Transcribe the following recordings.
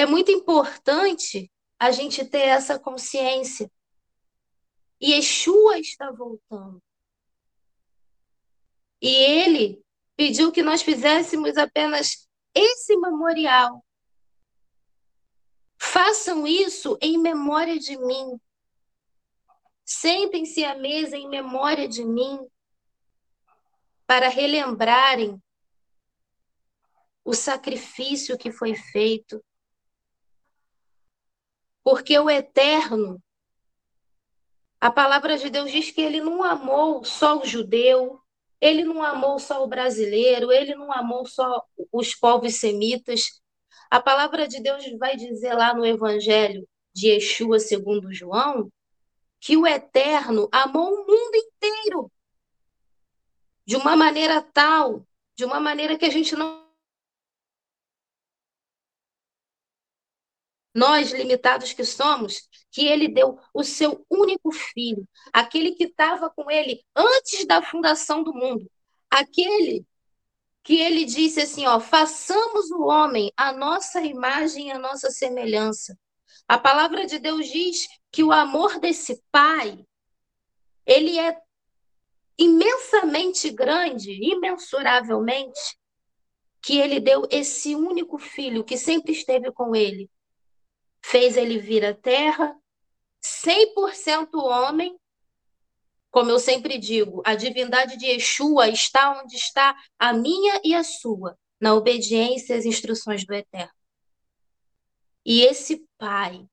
é muito importante a gente ter essa consciência. E Yeshua está voltando. E ele pediu que nós fizéssemos apenas esse memorial. Façam isso em memória de mim. Sentem-se à mesa em memória de mim, para relembrarem o sacrifício que foi feito. Porque o eterno, a palavra de Deus diz que ele não amou só o judeu, ele não amou só o brasileiro, ele não amou só os povos semitas. A palavra de Deus vai dizer lá no Evangelho de Yeshua segundo João que o Eterno amou o mundo inteiro de uma maneira tal, de uma maneira que a gente não nós limitados que somos, que ele deu o seu único filho, aquele que estava com ele antes da fundação do mundo, aquele que ele disse assim, ó, façamos o homem a nossa imagem e a nossa semelhança. A palavra de Deus diz que o amor desse pai, ele é imensamente grande, imensuravelmente, que ele deu esse único filho que sempre esteve com ele, fez ele vir à terra, 100% homem. Como eu sempre digo, a divindade de Yeshua está onde está a minha e a sua, na obediência às instruções do Eterno. E esse Pai,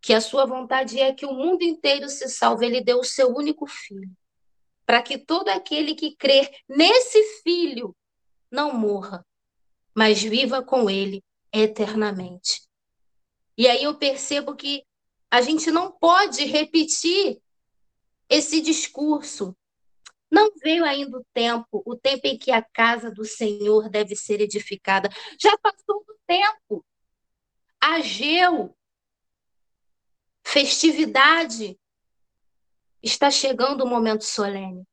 que a sua vontade é que o mundo inteiro se salve, ele deu o seu único filho, para que todo aquele que crer nesse filho não morra, mas viva com ele eternamente. E aí eu percebo que a gente não pode repetir esse discurso. Não veio ainda o tempo, o tempo em que a casa do Senhor deve ser edificada. Já passou o tempo. Ageu, festividade, está chegando o momento solene.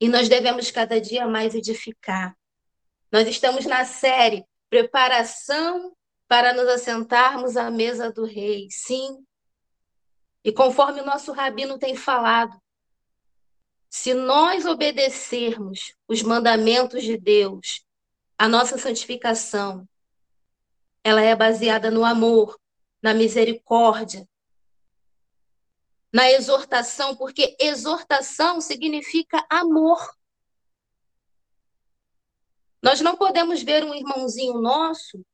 E nós devemos cada dia mais edificar. Nós estamos na série preparação para nos assentarmos à mesa do rei. Sim. E conforme o nosso rabino tem falado, se nós obedecermos os mandamentos de Deus, a nossa santificação, ela é baseada no amor, na misericórdia, na exortação, porque exortação significa amor. Nós não podemos ver um irmãozinho nosso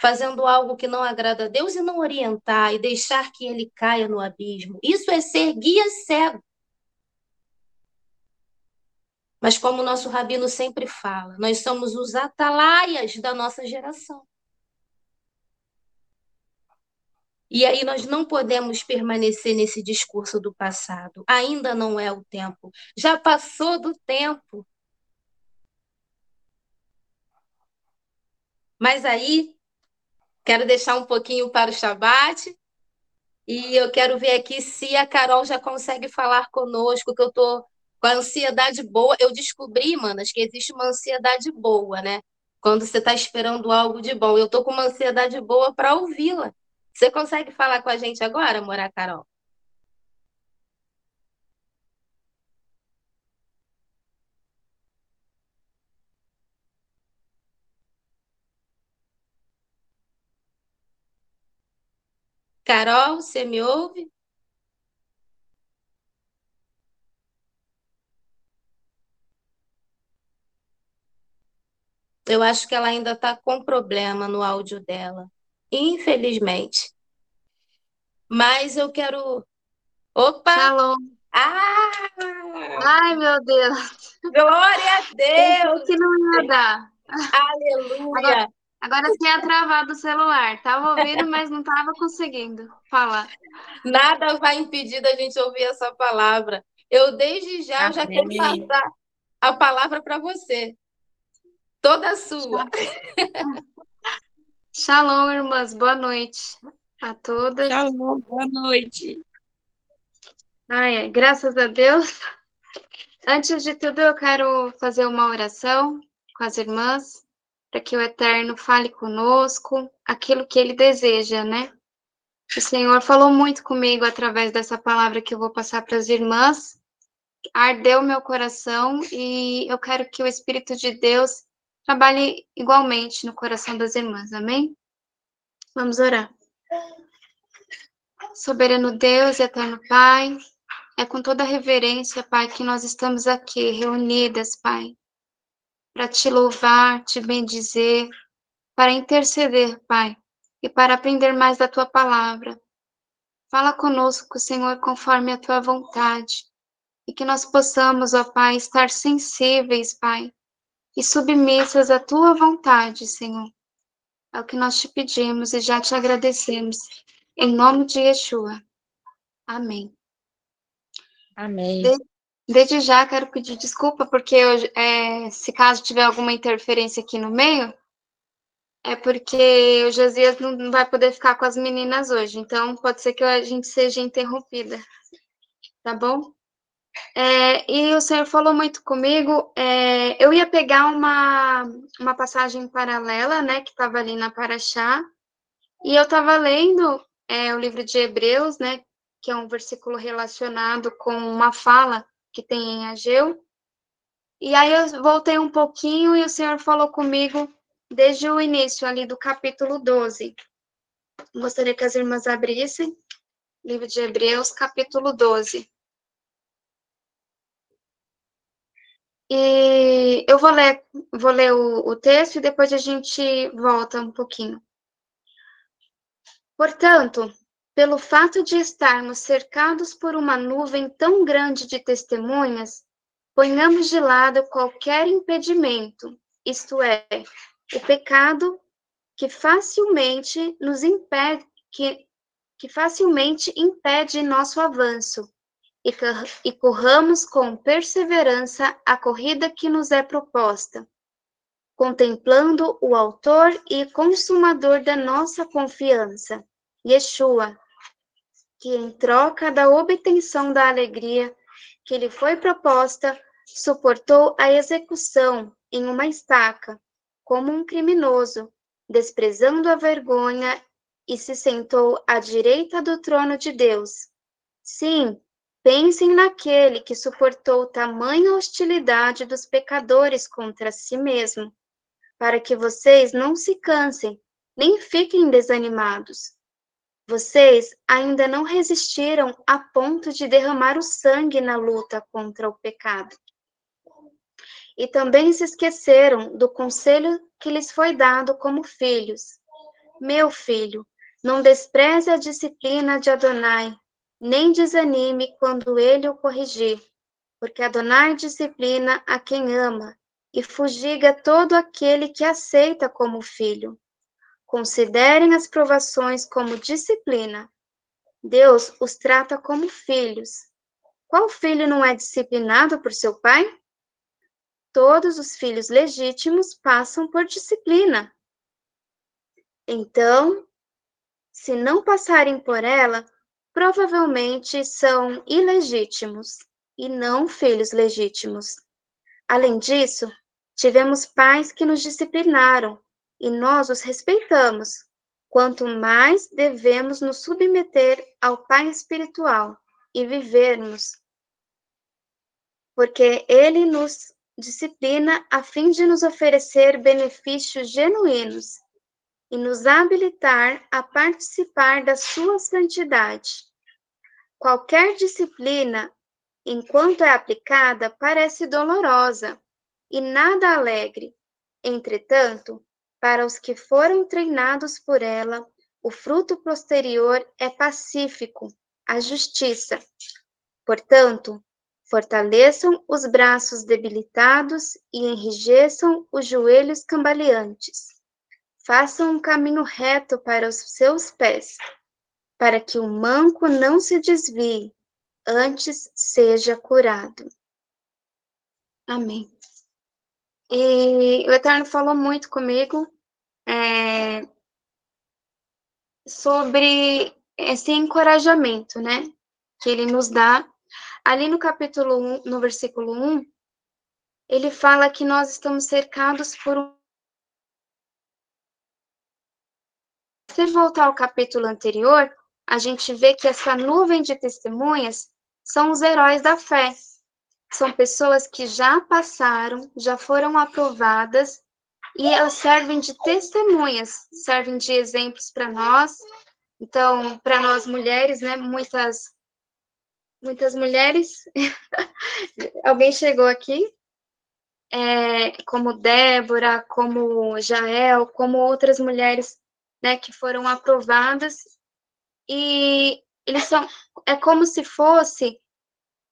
fazendo algo que não agrada a Deus e não orientar e deixar que ele caia no abismo. Isso é ser guia cego. Mas como o nosso rabino sempre fala, nós somos os atalaias da nossa geração. E aí nós não podemos permanecer nesse discurso do passado. Ainda não é o tempo. Já passou do tempo. Mas aí, quero deixar um pouquinho para o Shabat. E eu quero ver aqui se a Carol já consegue falar conosco, que eu estou com a ansiedade boa. Eu descobri, manas, que existe uma ansiedade boa, né? Quando você está esperando algo de bom. Eu estou com uma ansiedade boa para ouvi-la. Você consegue falar com a gente agora, Mora Carol? Carol, você me ouve? Eu acho que ela ainda está com problema no áudio dela, infelizmente. Mas eu quero. Opa! Shalom. Ah! Ai, meu Deus. Glória a Pensei Deus! que não ia dar. Aleluia! Agora tinha travado o celular. Tava ouvindo, mas não tava conseguindo falar. Nada vai impedir da gente ouvir essa palavra. Eu, desde já, já quero passar a palavra para você. Toda sua. Shalom, irmãs. Boa noite a todas. Shalom, boa noite. Ai, ai, graças a Deus. Antes de tudo, eu quero fazer uma oração com as irmãs. Para que o Eterno fale conosco aquilo que ele deseja, né? O Senhor falou muito comigo através dessa palavra que eu vou passar para as irmãs. Ardeu meu coração e eu quero que o Espírito de Deus trabalhe igualmente no coração das irmãs. Amém? Vamos orar. Soberano Deus e eterno Pai, é com toda reverência, Pai, que nós estamos aqui reunidas, Pai, para te louvar, te bendizer, para interceder, Pai, e para aprender mais da tua palavra. Fala conosco, Senhor, conforme a tua vontade, e que nós possamos, ó Pai, estar sensíveis, Pai, e submissas à tua vontade, Senhor. É o que nós te pedimos e já te agradecemos. Em nome de Yeshua. Amém. Amém. De, desde já quero pedir desculpa, porque eu, é, se caso tiver alguma interferência aqui no meio, é porque o Josias não, vai poder ficar com as meninas hoje, então pode ser que a gente seja interrompida, tá bom? É, e o Senhor falou muito comigo. É, eu ia pegar uma, uma passagem paralela, né, que estava ali na Paraxá, e eu estava lendo é, o livro de Hebreus, né, que é um versículo relacionado com uma fala que tem em Ageu. E aí eu voltei um pouquinho e o Senhor falou comigo desde o início ali do capítulo 12. Gostaria que as irmãs abrissem, livro de Hebreus, capítulo 12. E eu vou ler, vou ler o, o texto e depois a gente volta um pouquinho. Portanto, pelo fato de estarmos cercados por uma nuvem tão grande de testemunhas, ponhamos de lado qualquer impedimento, isto é, o pecado que facilmente nos impede, que, que facilmente impede nosso avanço, e, e corramos com perseverança a corrida que nos é proposta, contemplando o autor e consumador da nossa confiança, Yeshua, que em troca da obtenção da alegria que lhe foi proposta, suportou a execução em uma estaca, como um criminoso, desprezando a vergonha, e se sentou à direita do trono de Deus. Sim, pensem naquele que suportou tamanha hostilidade dos pecadores contra si mesmo, para que vocês não se cansem, nem fiquem desanimados. Vocês ainda não resistiram a ponto de derramar o sangue na luta contra o pecado. E também se esqueceram do conselho que lhes foi dado como filhos. Meu filho, não despreze a disciplina de Adonai, nem desanime quando ele o corrigir, porque Adonai disciplina a quem ama e fugiga todo aquele que aceita como filho. Considerem as provações como disciplina. Deus os trata como filhos. Qual filho não é disciplinado por seu pai? Todos os filhos legítimos passam por disciplina. Então, se não passarem por ela, provavelmente são ilegítimos e não filhos legítimos. Além disso, tivemos pais que nos disciplinaram e nós os respeitamos, quanto mais devemos nos submeter ao Pai espiritual e vivermos, porque ele nos disciplina a fim de nos oferecer benefícios genuínos e nos habilitar a participar da sua santidade. Qualquer disciplina, enquanto é aplicada, parece dolorosa e nada alegre. Entretanto, para os que foram treinados por ela, o fruto posterior é pacífico, a justiça. Portanto, fortaleçam os braços debilitados e enrijeçam os joelhos cambaleantes. Façam um caminho reto para os seus pés, para que o manco não se desvie, antes seja curado. Amém. E o Eterno falou muito comigo é, sobre esse encorajamento, né? Que ele nos dá. Ali no capítulo 1, no versículo 1, ele fala que nós estamos cercados por um. Se voltar ao capítulo anterior, a gente vê que essa nuvem de testemunhas são os heróis da fé, são pessoas que já passaram, já foram aprovadas e elas servem de testemunhas, servem de exemplos para nós. Então, para nós mulheres, né, muitas muitas mulheres. Alguém chegou aqui? É, como Débora, como Jael, como outras mulheres, né, que foram aprovadas e eles são é como se fosse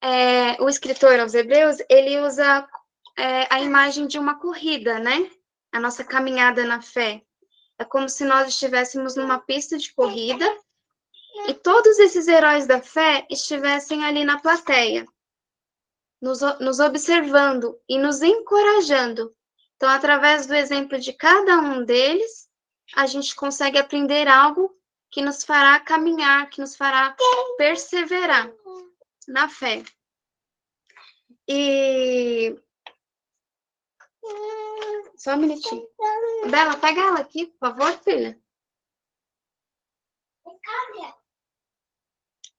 é, o escritor aos Hebreus ele usa é, a imagem de uma corrida, né? A nossa caminhada na fé é como se nós estivéssemos numa pista de corrida e todos esses heróis da fé estivessem ali na plateia, nos, nos observando e nos encorajando. Então, através do exemplo de cada um deles, a gente consegue aprender algo que nos fará caminhar, que nos fará perseverar na fé. E. Só um minutinho. Bela, pega ela aqui, por favor, filha.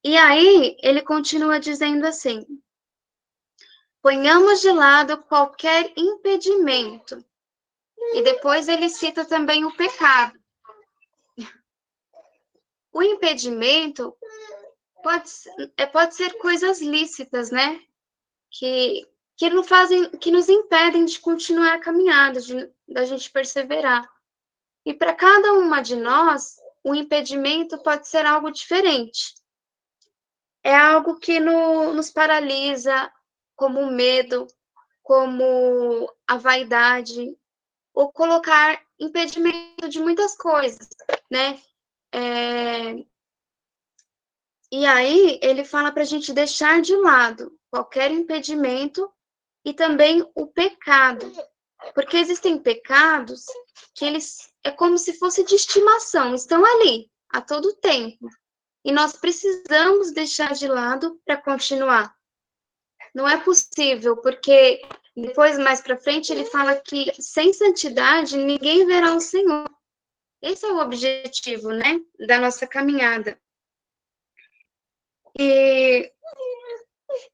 E aí, ele continua dizendo assim: ponhamos de lado qualquer impedimento. E depois ele cita também o pecado. O impedimento pode, é, pode ser coisas lícitas, né? Que, que, não fazem, que nos impedem de continuar a caminhada, de, da gente perseverar. E para cada uma de nós, o impedimento pode ser algo diferente. É algo que no, nos paralisa, como o medo, como a vaidade, ou colocar impedimento de muitas coisas, né? É... E aí ele fala para a gente deixar de lado qualquer impedimento e também o pecado, porque existem pecados que eles é como se fosse de estimação, estão ali a todo tempo. E nós precisamos deixar de lado para continuar. Não é possível, porque depois mais para frente ele fala que sem santidade ninguém verá o Senhor. Esse é o objetivo, né, da nossa caminhada. E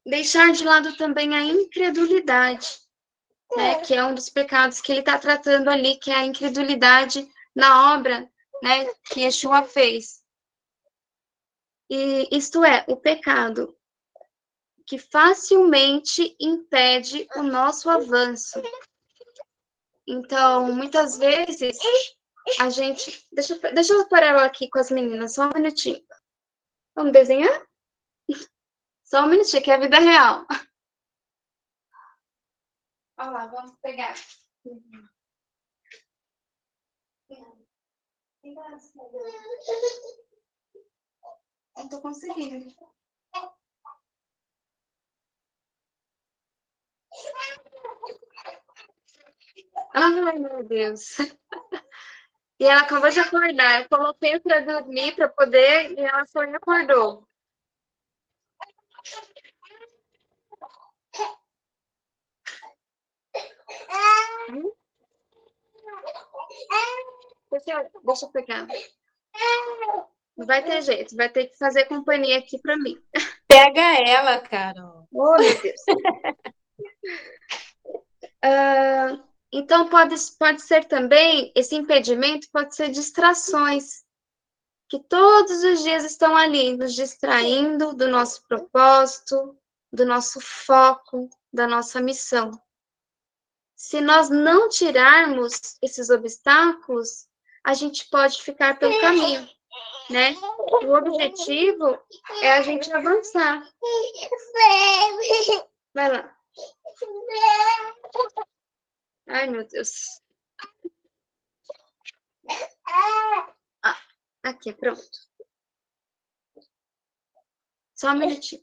deixar de lado também a incredulidade, né, que é um dos pecados que ele está tratando ali, que é a incredulidade na obra, né, que Yeshua fez. E isto é, o pecado que facilmente impede o nosso avanço. Então, muitas vezes, a gente. Deixa, deixa eu parar ela aqui com as meninas, só um minutinho. Vamos desenhar? Só um minutinho, que é a vida real. Olha lá, vamos pegar. Não tô conseguindo. Ai, meu Deus. E ela acabou de acordar. Eu coloquei para dormir para poder e ela foi e acordou. Deixa, deixa eu pegar. Não vai ter jeito, vai ter que fazer companhia aqui para mim. Pega ela, Carol. Oh, meu Deus. uh, Então, pode, pode ser também, esse impedimento pode ser distrações, que todos os dias estão ali, nos distraindo do nosso propósito, do nosso foco, da nossa missão. Se nós não tirarmos esses obstáculos, a gente pode ficar pelo caminho, né? O objetivo é a gente avançar. Vai lá. Ai, meu Deus. Ah, aqui, pronto. Só um minutinho.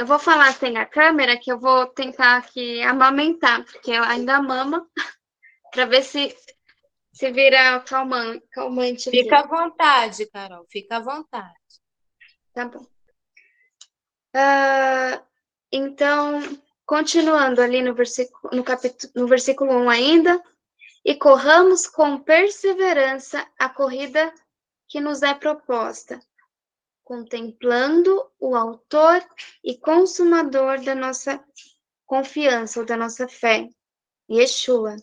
Eu vou falar sem a câmera, que eu vou tentar aqui amamentar, porque eu ainda mama, para ver se se vira calmante. calmante Fica à vontade, Carol, fica à vontade. Tá bom. Uh, então, Continuando ali no versículo, no, capítulo, no versículo 1 ainda, e corramos com perseverança a corrida que nos é proposta, contemplando o autor e consumador da nossa confiança ou da nossa fé, Yeshua,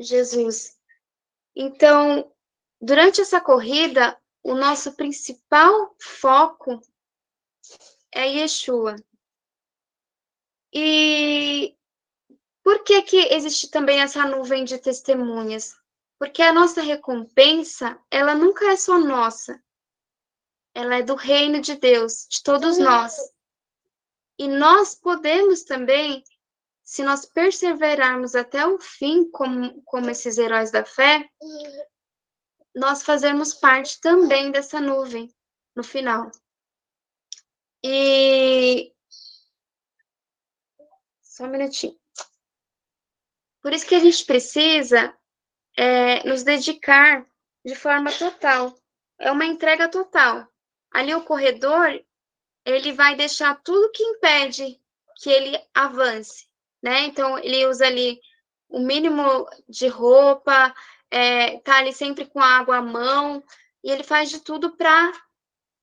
Jesus. Então, durante essa corrida, o nosso principal foco é Yeshua. E por que que existe também essa nuvem de testemunhas? Porque a nossa recompensa, ela nunca é só nossa. Ela é do reino de Deus, de todos nós. E nós podemos também, se nós perseverarmos até o fim, como, como esses heróis da fé, nós fazemos parte também dessa nuvem no final. E. Só um minutinho. Por isso que a gente precisa é, nos dedicar de forma total. É uma entrega total. Ali o corredor, ele vai deixar tudo que impede que ele avance, né? Então, ele usa ali o mínimo de roupa, é, tá ali sempre com água à mão, e ele faz de tudo para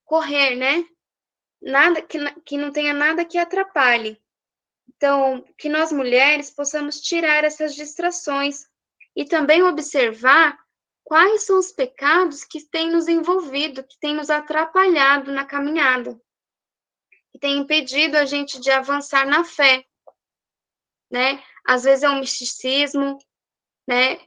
correr, né? Nada que, que não tenha nada que atrapalhe. Então, que nós mulheres possamos tirar essas distrações e também observar quais são os pecados que têm nos envolvido, que têm nos atrapalhado na caminhada, que têm impedido a gente de avançar na fé, né? Às vezes é um misticismo, né?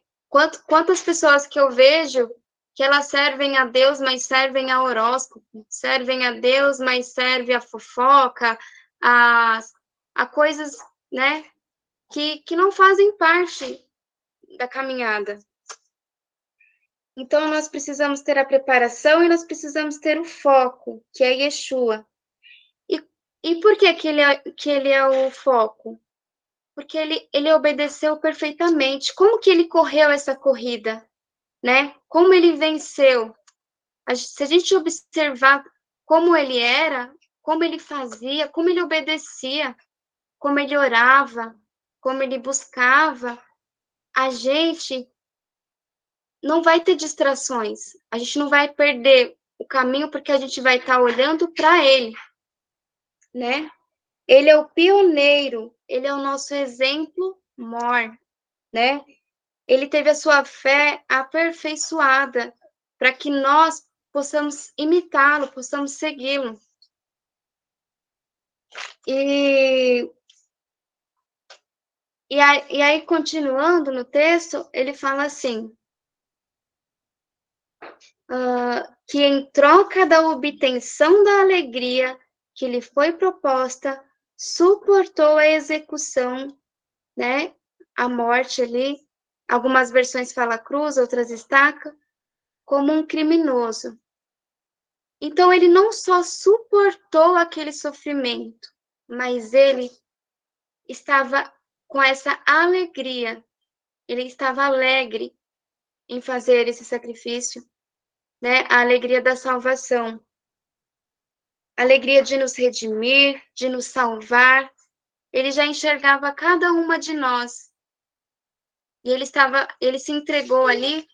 quantas pessoas que eu vejo que elas servem a Deus, mas servem a horóscopo, servem a Deus, mas servem a fofoca, a, a coisas, né, que, que não fazem parte da caminhada. Então, nós precisamos ter a preparação e nós precisamos ter o foco, que é Yeshua. E, e por que, que, ele é, que ele é o foco? Porque ele, ele obedeceu perfeitamente. Como que ele correu essa corrida? Né? Como ele venceu? Se a gente observar como ele era, como ele fazia, como ele obedecia, como ele orava, como ele buscava, a gente não vai ter distrações. A gente não vai perder o caminho porque a gente vai estar tá olhando para ele, né? Ele é o pioneiro, ele é o nosso exemplo mor, né? Ele teve a sua fé aperfeiçoada para que nós possamos imitá-lo, possamos segui-lo. E, e, aí, continuando no texto, ele fala assim: uh, que em troca da obtenção da alegria que lhe foi proposta, suportou a execução, né? A morte ali. Algumas versões fala cruz, outras estaca, como um criminoso. Então ele não só suportou aquele sofrimento, mas ele estava com essa alegria. Ele estava alegre em fazer esse sacrifício, né? A alegria da salvação alegria de nos redimir, de nos salvar. Ele já enxergava cada uma de nós. E ele estava, ele se entregou ali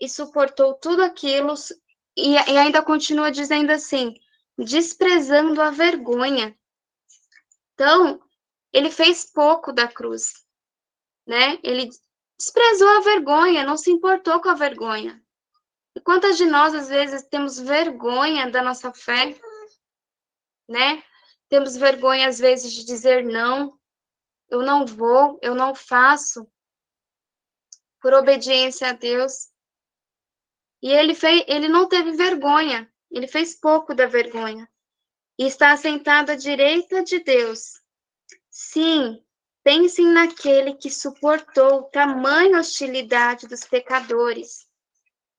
e suportou tudo aquilo e, e ainda continua dizendo assim, desprezando a vergonha. Então, ele fez pouco da cruz, né? Ele desprezou a vergonha, não se importou com a vergonha. E quantas de nós, às vezes, temos vergonha da nossa fé, né? Temos vergonha, às vezes, de dizer não, eu não vou, eu não faço, por obediência a Deus. E ele, fez, ele não teve vergonha, ele fez pouco da vergonha. E está sentado à direita de Deus. Sim, pensem naquele que suportou tamanha hostilidade dos pecadores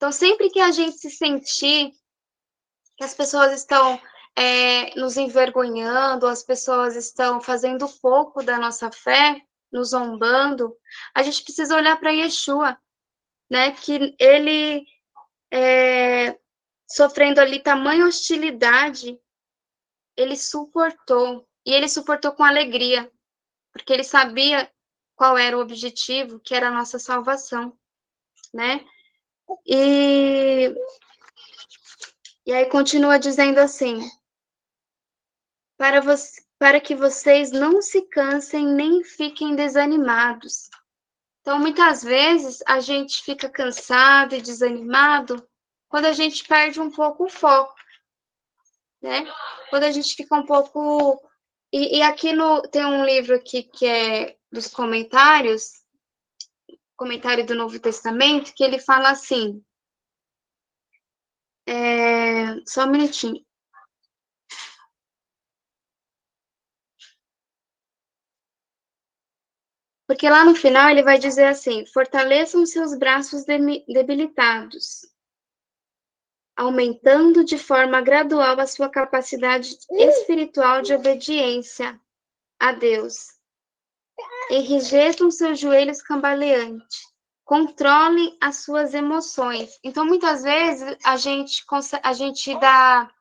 então, sempre que a gente se sentir que as pessoas estão é, nos envergonhando, as pessoas estão fazendo pouco da nossa fé, nos zombando, a gente precisa olhar para Yeshua, né? Que ele, é, sofrendo ali tamanha hostilidade, ele suportou, e ele suportou com alegria, porque ele sabia qual era o objetivo, que era a nossa salvação, né? E, e aí continua dizendo assim: para, você, para que vocês não se cansem nem fiquem desanimados. Então, muitas vezes, a gente fica cansado e desanimado quando a gente perde um pouco o foco, né? Quando a gente fica um pouco. E, e aqui no, tem um livro aqui que é dos comentários, comentário do Novo Testamento, que ele fala assim. É, só um minutinho. Porque lá no final ele vai dizer assim: fortaleçam seus braços debilitados, aumentando de forma gradual a sua capacidade espiritual de obediência a Deus. Enrijejam seus joelhos cambaleantes. Controlem as suas emoções. Então, muitas vezes, a gente, a gente dá,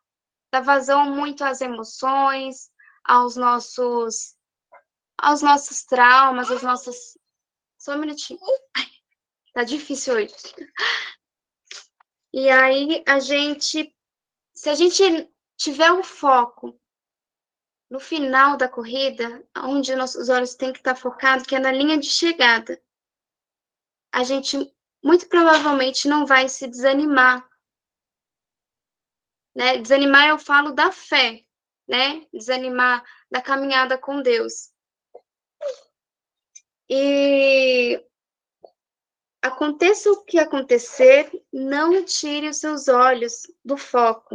dá vazão muito às emoções, aos nossos, aos nossos traumas, às nossas. Só um minutinho. Ai, tá difícil hoje. E aí, a gente, se a gente tiver o foco no final da corrida, onde nossos olhos têm que estar focados, que é na linha de chegada, a gente muito provavelmente não vai se desanimar. Né? Desanimar eu falo da fé, né? Desanimar da caminhada com Deus. E aconteça o que acontecer, não tire os seus olhos do foco.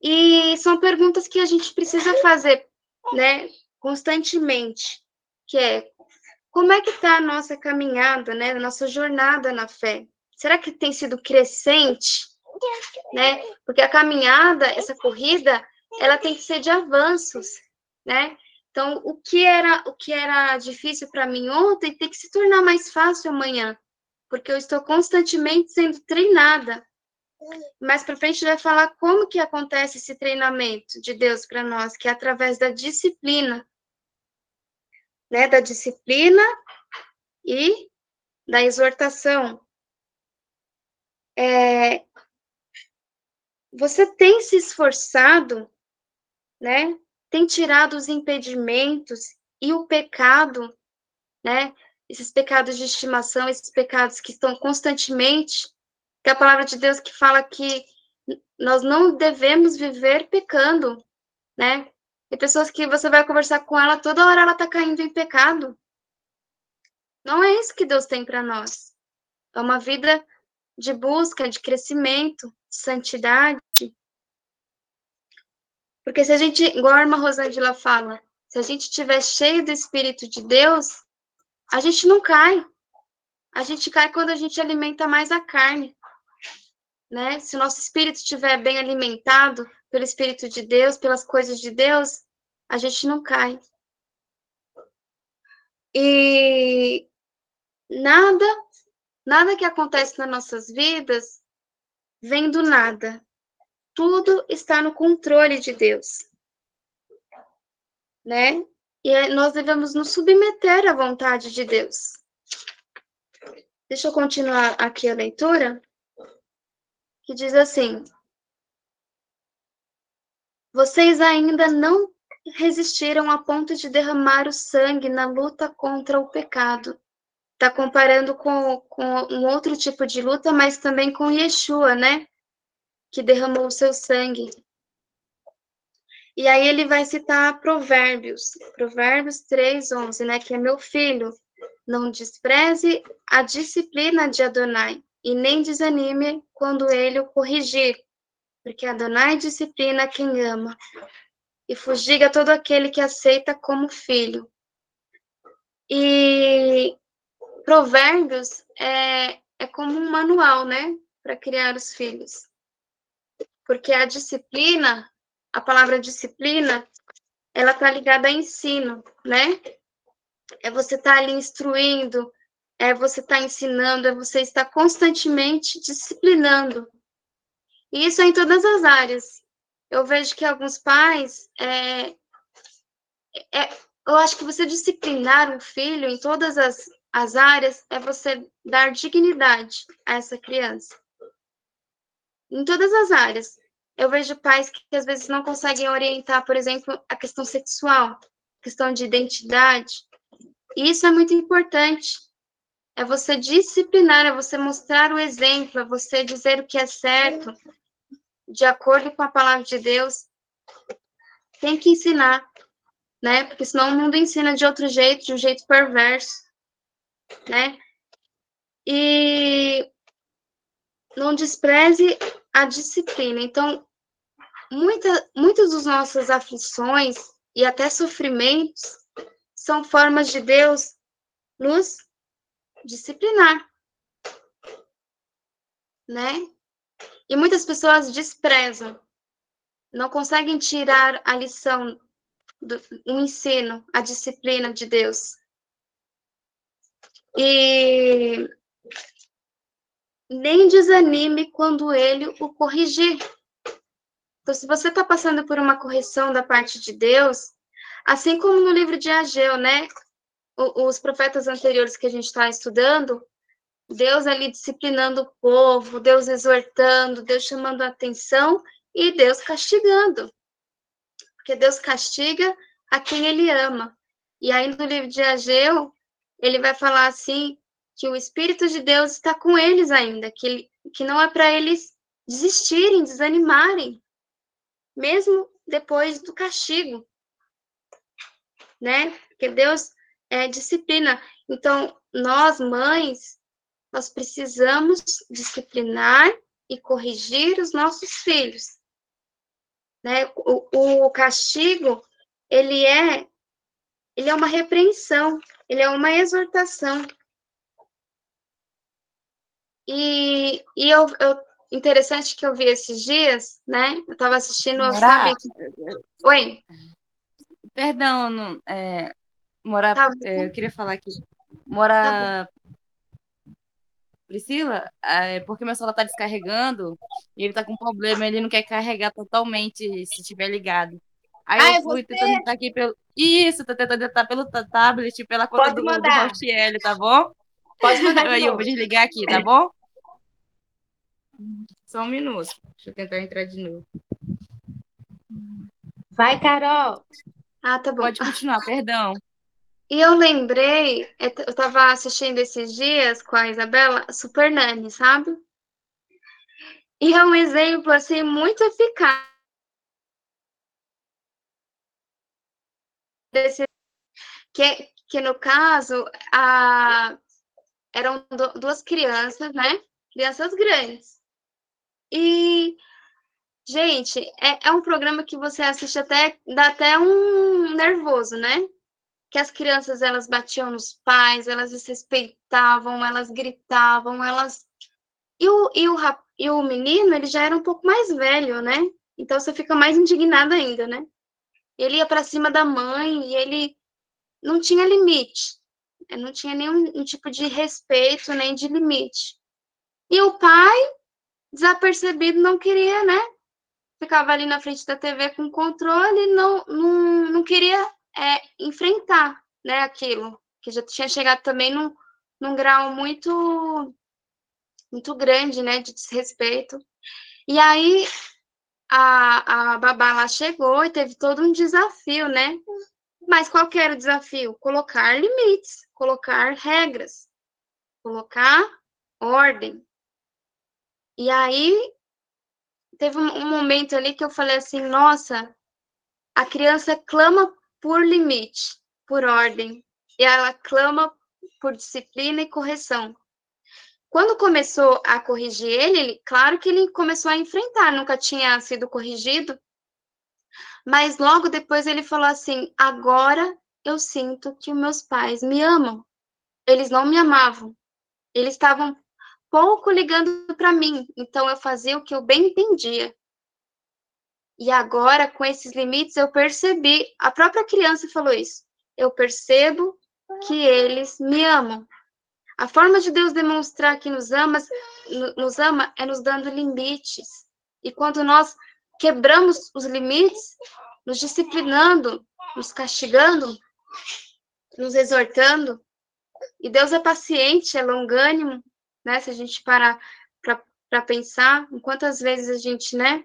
E são perguntas que a gente precisa fazer, né, constantemente, que é como é que está a nossa caminhada, né, a nossa jornada na fé? Será que tem sido crescente, né? Porque a caminhada, essa corrida, ela tem que ser de avanços, né? Então, o que era o que era difícil para mim ontem tem que se tornar mais fácil amanhã, porque eu estou constantemente sendo treinada mais para frente vai falar como que acontece esse treinamento de Deus para nós, que é através da disciplina, né, da disciplina e da exortação. É, você tem se esforçado, né? Tem tirado os impedimentos e o pecado, né? Esses pecados de estimação, esses pecados que estão constantemente que é a palavra de Deus que fala que nós não devemos viver pecando, né? Tem pessoas que você vai conversar com ela, toda hora ela tá caindo em pecado. Não é isso que Deus tem para nós. É uma vida de busca, de crescimento, de santidade. Porque se a gente, igual a irmã Rosângela fala, se a gente estiver cheio do Espírito de Deus, a gente não cai. A gente cai quando a gente alimenta mais a carne né? Se o nosso espírito estiver bem alimentado pelo Espírito de Deus, pelas coisas de Deus, a gente não cai. E nada, nada que acontece nas nossas vidas vem do nada. Tudo está no controle de Deus. Né? E nós devemos nos submeter à vontade de Deus. Deixa eu continuar aqui a leitura que diz assim: Vocês ainda não resistiram a ponto de derramar o sangue na luta contra o pecado. Está comparando com, com um outro tipo de luta, mas também com Yeshua, né? Que derramou o seu sangue. E aí ele vai citar Provérbios, Provérbios 3, 11, né? Que é meu filho, não despreze a disciplina de Adonai, e nem desanime quando ele o corrigir, porque Adonai disciplina quem ama, e fugiga todo aquele que aceita como filho. E Provérbios é, é como um manual, né, para criar os filhos. Porque a disciplina, a palavra disciplina, ela tá ligada a ensino, né? É você estar tá ali instruindo, é você estar tá ensinando, é você estar constantemente disciplinando. E isso é em todas as áreas. Eu vejo que alguns pais, é, é, eu acho que você disciplinar um filho em todas as, as áreas é você dar dignidade a essa criança. Em todas as áreas. Eu vejo pais que às vezes não conseguem orientar, por exemplo, a questão sexual, questão de identidade. E isso é muito importante. É você disciplinar, é você mostrar o exemplo, é você dizer o que é certo, de acordo com a palavra de Deus. Tem que ensinar, né? Porque senão o mundo ensina de outro jeito, de um jeito perverso né? E não despreze a disciplina. Então, muita, muitas das nossas aflições e até sofrimentos são formas de Deus nos disciplinar, né? E muitas pessoas desprezam, não conseguem tirar a lição, o ensino, a disciplina de Deus. E nem desanime quando ele o corrigir. Então, se você está passando por uma correção da parte de Deus, assim como no livro de Ageu, né? Os profetas anteriores que a gente está estudando, Deus ali disciplinando o povo, Deus exortando, Deus chamando a atenção e Deus castigando. Porque Deus castiga a quem ele ama. E aí no livro de Ageu, ele vai falar assim que o Espírito de Deus está com eles ainda, que, que não é para eles desistirem, desanimarem, mesmo depois do castigo, né? Porque Deus é disciplina. Então, nós, mães, nós precisamos disciplinar e corrigir os nossos filhos. Né? O, o castigo, ele é, ele é uma repreensão, ele é uma exortação. E, e eu, eu, interessante que eu vi esses dias, né? Eu estava assistindo, sabe? Oi. Perdão, não, é, Mora, tá é, eu queria falar aqui. Mora. Tá Priscila, é porque meu celular está descarregando e ele está com problema, ele não quer carregar totalmente se estiver ligado. Aí Ai, eu fui você... tentando entrar aqui pelo. Isso, tô tentando entrar pelo tablet, pela conta Pode do, mandar. do Rostiel, tá bom? Pode mandar. Aí eu vou desligar aqui, tá bom? Só um minuto. Deixa eu tentar entrar de novo. Vai, Carol. Ah, tá bom. Pode continuar, perdão. E eu lembrei, eu estava assistindo esses dias com a Isabela, Super Nani, sabe? E é um exemplo, assim, muito eficaz desse que, que no caso a, eram duas crianças, né? Crianças grandes. E, gente, é, é um programa que você assiste até, dá até um nervoso, né? Que as crianças, elas batiam nos pais, elas desrespeitavam, elas gritavam, elas... E o, e o, e o menino, ele já era um pouco mais velho, né? Então, você fica mais indignada ainda, né? Ele ia para cima da mãe e ele não tinha limite, não tinha nenhum tipo de respeito nem de limite. E o pai, desapercebido, não queria, né? Ficava ali na frente da TV com controle, não, não, não queria é, enfrentar né, aquilo, que já tinha chegado também num, num grau muito, muito grande, né, de desrespeito. E aí a, a babá lá chegou e teve todo um desafio, né? Mas qual que era o desafio? Colocar limites, colocar regras, colocar ordem. E aí teve um, momento ali que eu falei assim, nossa, a criança clama por limite, por ordem, e ela clama por disciplina e correção. Quando começou a corrigir ele, claro que ele começou a enfrentar, nunca tinha sido corrigido. Mas logo depois ele falou assim: agora eu sinto que meus pais me amam. Eles não me amavam. Eles estavam pouco ligando para mim, então eu fazia o que eu bem entendia. E agora, com esses limites, eu percebi, a própria criança falou isso. Eu percebo que eles me amam. A forma de Deus demonstrar que nos ama, nos ama é nos dando limites. E quando nós quebramos os limites, nos disciplinando, nos castigando, nos exortando, E Deus é paciente, é longânimo, né? Se a gente parar para pensar, quantas vezes a gente, né,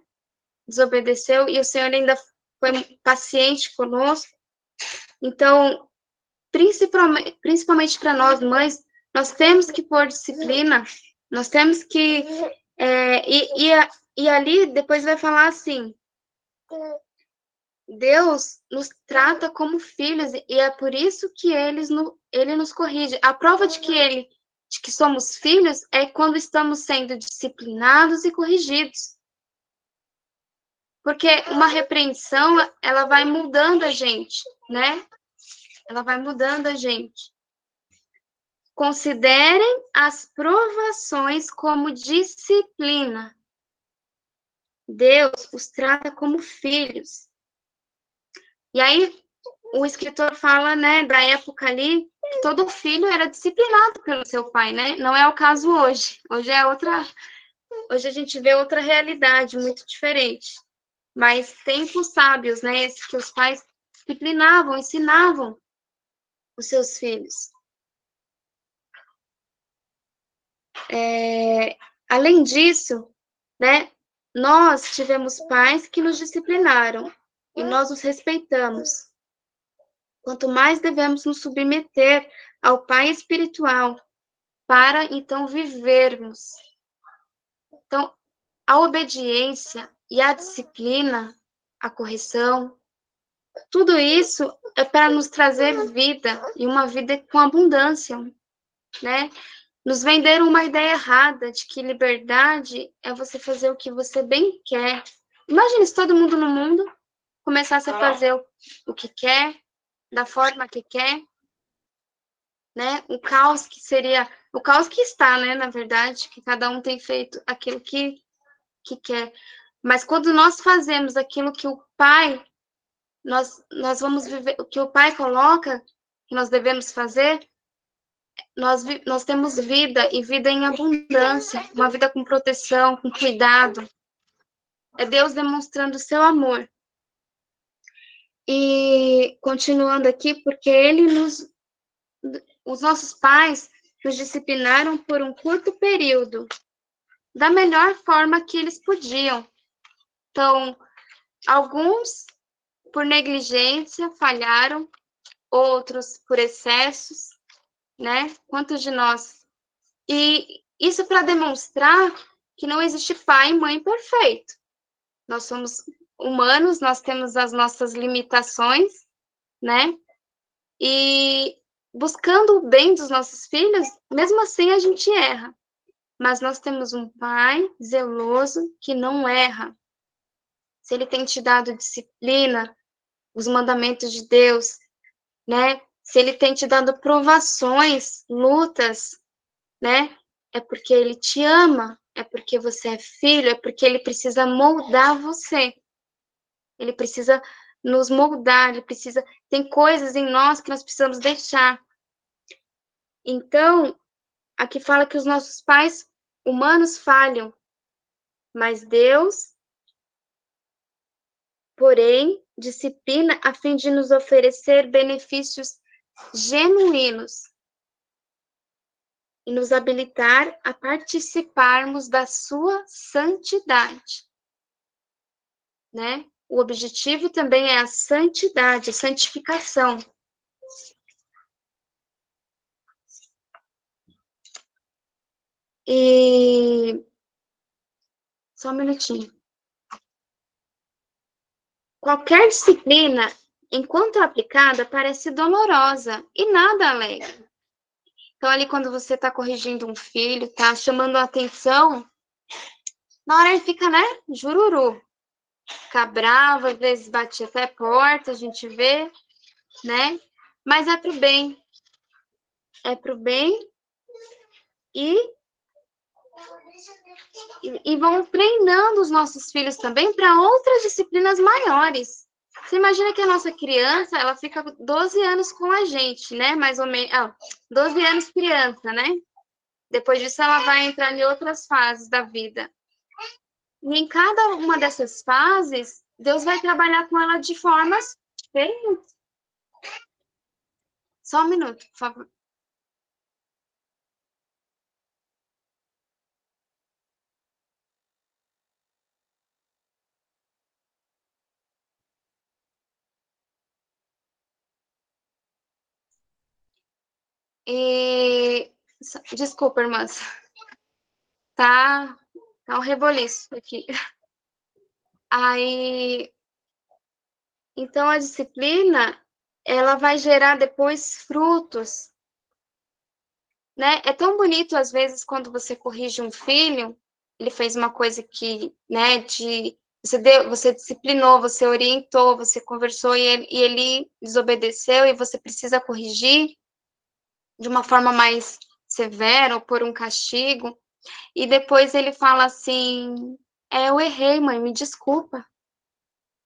desobedeceu e o Senhor ainda foi paciente conosco. Então, principalmente, para nós mães, nós temos que pôr disciplina, nós temos que. É, e, e, e ali depois vai falar assim: Deus nos trata como filhos e é por isso que eles no, ele nos corrige. A prova de que ele de que somos filhos é quando estamos sendo disciplinados e corrigidos. Porque uma repreensão, ela vai mudando a gente, né? Ela vai mudando a gente. Considerem as provações como disciplina. Deus os trata como filhos. E aí o escritor fala, né, da época ali, todo filho era disciplinado pelo seu pai, né? Não é o caso hoje. Hoje é outra hoje a gente vê outra realidade muito diferente. Mas tempos sábios, né, esse que os pais disciplinavam, ensinavam os seus filhos. É, além disso, né, nós tivemos pais que nos disciplinaram e nós os respeitamos. Quanto mais devemos nos submeter ao Pai espiritual para então vivermos. Então, a obediência e a disciplina, a correção, tudo isso é para nos trazer vida e uma vida com abundância, né? Nos venderam uma ideia errada de que liberdade é você fazer o que você bem quer. Imagine se todo mundo no mundo começasse a fazer o, o que quer, da forma que quer, né? O caos que seria, o caos que está, né, na verdade, que cada um tem feito aquilo que que quer. Mas quando nós fazemos aquilo que o Pai nós, nós vamos viver o que o Pai coloca que nós devemos fazer, nós, nós temos vida e vida em abundância, uma vida com proteção, com cuidado. É Deus demonstrando o seu amor. E continuando aqui, porque Ele nos. Os nossos pais nos disciplinaram por um curto período, da melhor forma que eles podiam. Então, alguns por negligência falharam, outros por excessos, né? Quantos de nós? E isso para demonstrar que não existe pai e mãe perfeito. Nós somos humanos, nós temos as nossas limitações, né? E buscando o bem dos nossos filhos, mesmo assim a gente erra. Mas nós temos um pai zeloso que não erra. Se ele tem te dado disciplina, os mandamentos de Deus, né? Se ele tem te dado provações, lutas, né? É porque ele te ama, é porque você é filho, é porque ele precisa moldar você. Ele precisa nos moldar, ele precisa. Tem coisas em nós que nós precisamos deixar. Então, aqui fala que os nossos pais humanos falham, mas Deus, porém, disciplina a fim de nos oferecer benefícios genuínos e nos habilitar a participarmos da sua santidade, né? O objetivo também é a santidade, a santificação. E só um minutinho. Qualquer disciplina, enquanto aplicada, parece dolorosa e nada alegre. Então, ali, quando você está corrigindo um filho, está chamando a atenção, na hora ele fica, né, jururu. Fica bravo, às vezes bate até porta, a gente vê, né? Mas é pro bem. É pro bem e e, vão treinando os nossos filhos também para outras disciplinas maiores. Você imagina que a nossa criança, ela fica 12 anos com a gente, né? Mais ou menos, ah, 12 anos criança, né? Depois disso ela vai entrar em outras fases da vida. E em cada uma dessas fases, Deus vai trabalhar com ela de formas diferentes. Só um minuto, por favor. E desculpa, irmãs. Tá, tá um reboliço aqui. Aí então a disciplina ela vai gerar depois frutos. Né? É tão bonito às vezes quando você corrige um filho, ele fez uma coisa que, né, de você deu, você disciplinou, você orientou, você conversou e ele, e ele desobedeceu e você precisa corrigir de uma forma mais severa ou por um castigo. E depois ele fala assim: é, eu errei, mãe, me desculpa.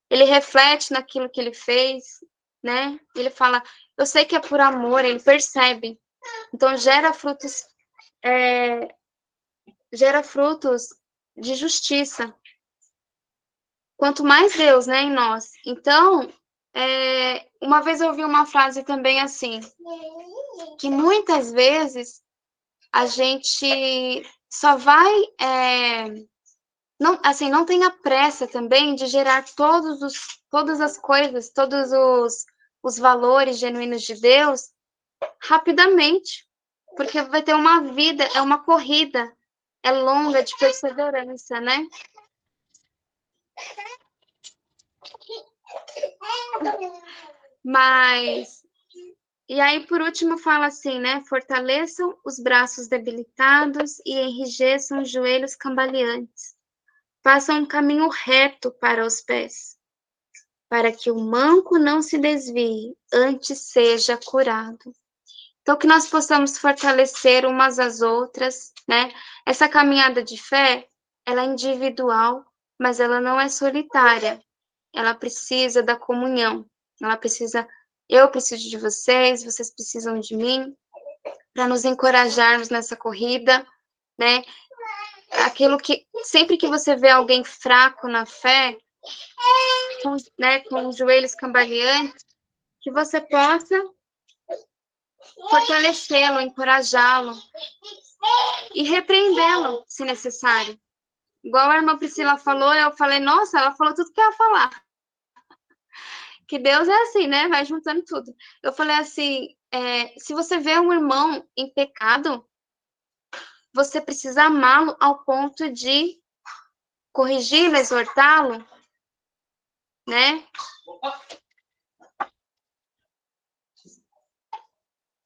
Ele reflete naquilo que ele fez, né? Ele fala, eu sei que é por amor, ele percebe. Então gera frutos, é, gera frutos de justiça. Quanto mais Deus, né, em nós. Então, é, uma vez eu ouvi uma frase também assim, que muitas vezes a gente só vai é, não, assim, não tenha pressa também de gerar todos os, todas as coisas, todos os, os valores genuínos de Deus rapidamente, porque vai ter uma vida, é uma corrida, é longa de perseverança, né? Mas e aí, por último, fala assim, né? Fortaleçam os braços debilitados e enrijeçam os joelhos cambaleantes. Façam um caminho reto para os pés, para que o manco não se desvie, antes seja curado. Então, que nós possamos fortalecer umas às outras, né? Essa caminhada de fé, ela é individual, mas ela não é solitária. Ela precisa da comunhão. Ela precisa, eu preciso de vocês, vocês precisam de mim, para nos encorajarmos nessa corrida, né? aquilo que sempre que você vê alguém fraco na fé, com, né, com os joelhos cambaleantes, que você possa fortalecê-lo, encorajá-lo e repreendê-lo, se necessário. Igual a irmã Priscila falou, eu falei, nossa, ela falou tudo que ia falar. Que Deus é assim, né? Vai juntando tudo. Eu falei assim: é, se você vê um irmão em pecado, você precisa amá-lo ao ponto de corrigi-lo, exortá-lo, né?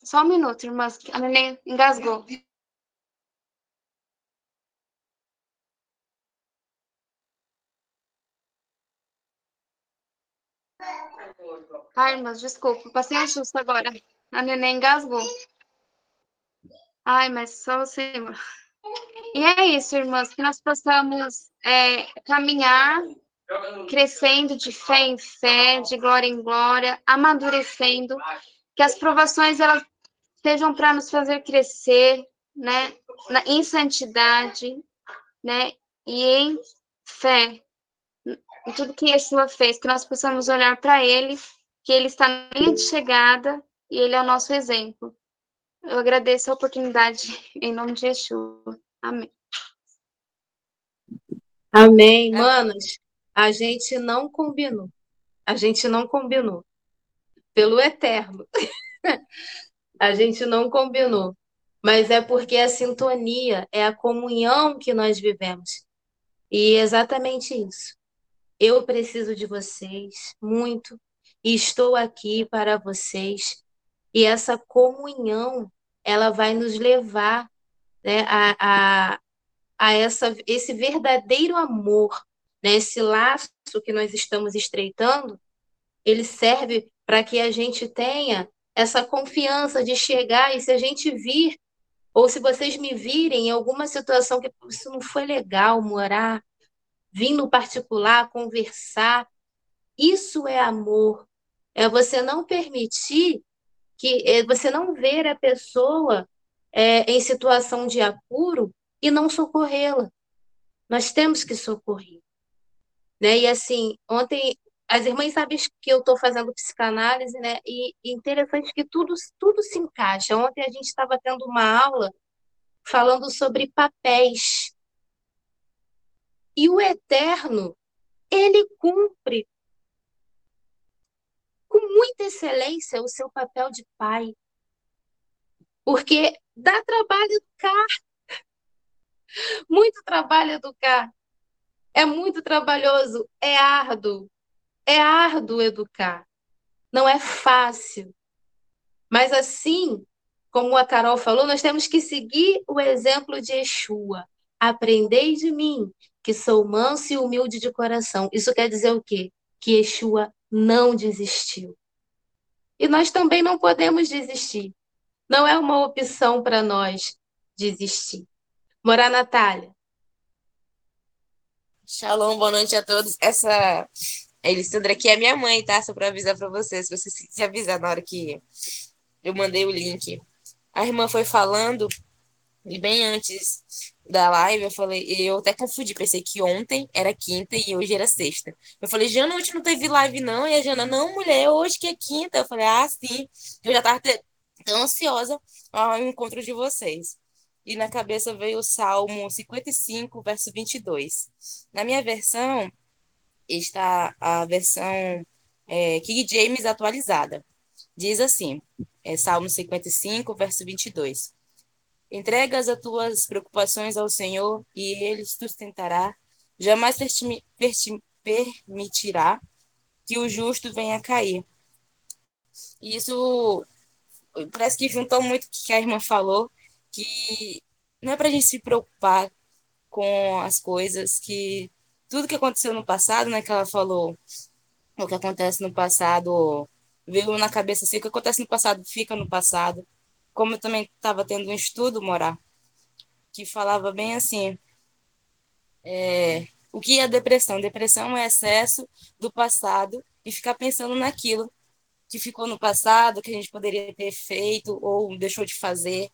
Só um minuto, irmãs, a neném engasgou. Ai, irmãs, desculpa, passei susto agora. A neném engasgou. Ai, mas só o Senhor. E é isso, irmãs, que nós possamos é, caminhar crescendo de fé em fé, de glória em glória, amadurecendo, que as provações elas sejam para nos fazer crescer, né, na, em santidade, né, e em fé, em tudo que Yeshua fez, que nós possamos olhar para Ele, que Ele está na linha de chegada e Ele é o nosso exemplo. Eu agradeço a oportunidade em nome de Yeshua. Amém. Amém. Manos, a gente não combinou. A gente não combinou. Pelo eterno. a gente não combinou. Mas é porque a sintonia é a comunhão que nós vivemos. E é exatamente isso. Eu preciso de vocês muito e estou aqui para vocês e essa comunhão, ela vai nos levar né, a, a, a essa, esse verdadeiro amor, né, esse laço que nós estamos estreitando, ele serve para que a gente tenha essa confiança de chegar e se a gente vir, ou se vocês me virem em alguma situação que isso não foi legal, morar, vir no particular, conversar, isso é amor. É você não permitir que é, você não ver a pessoa é, em situação de apuro e não socorrê-la. Nós temos que socorrer. Né? E assim, ontem as irmãs sabem que eu estou fazendo psicanálise, né? E, e interessante que tudo, tudo se encaixa. Ontem a gente estava tendo uma aula falando sobre papéis. E o eterno, ele cumpre excelência o seu papel de pai. Porque dá trabalho educar. Muito trabalho educar. É muito trabalhoso, é árduo. É árduo educar. Não é fácil. Mas assim, como a Carol falou, nós temos que seguir o exemplo de Yeshua. Aprendei de mim, que sou manso e humilde de coração. Isso quer dizer o quê? Que Yeshua não desistiu. E nós também não podemos desistir. Não é uma opção para nós desistir. Morar Natália. Shalom, boa noite a todos. Essa Elissandra aqui é minha mãe, tá? Só para avisar para vocês, se você se avisar na hora que eu mandei o link. A irmã foi falando, e bem antes da live, eu falei, eu até confundi, pensei que ontem era quinta e hoje era sexta. Eu falei, Jana, hoje não teve live, não. E a Jana, não, mulher, hoje que é quinta. Eu falei, ah, sim. Eu já tava tão ansiosa ao encontro de vocês. E na cabeça veio o Salmo 55, verso 22. Na minha versão, está a versão é, King James atualizada. Diz assim, é Salmo 55, verso 22. Entregas as tuas preocupações ao Senhor e Ele sustentará. Jamais permitirá que o justo venha a cair. Isso parece que juntou muito o que a irmã falou, que não é para a gente se preocupar com as coisas, que tudo que aconteceu no passado, né, que ela falou, o que acontece no passado veio na cabeça assim, o que acontece no passado fica no passado como eu também estava tendo um estudo, Morar, que falava bem assim, é, o que é depressão? Depressão é excesso do passado e ficar pensando naquilo que ficou no passado, que a gente poderia ter feito ou deixou de fazer.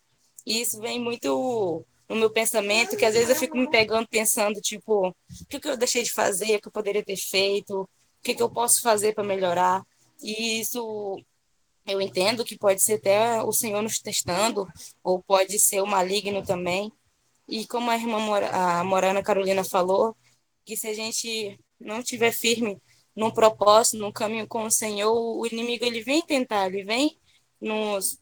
E isso vem muito no meu pensamento, que às vezes eu fico me pegando pensando, tipo, o que, eu deixei de fazer, o que eu poderia ter feito, o que eu posso fazer para melhorar. E isso eu entendo que pode ser até o Senhor nos testando, ou pode ser o maligno também. E como a irmã a Morana Carolina falou, que se a gente não tiver firme num propósito, num caminho com o Senhor, o inimigo ele vem tentar, ele vem nos,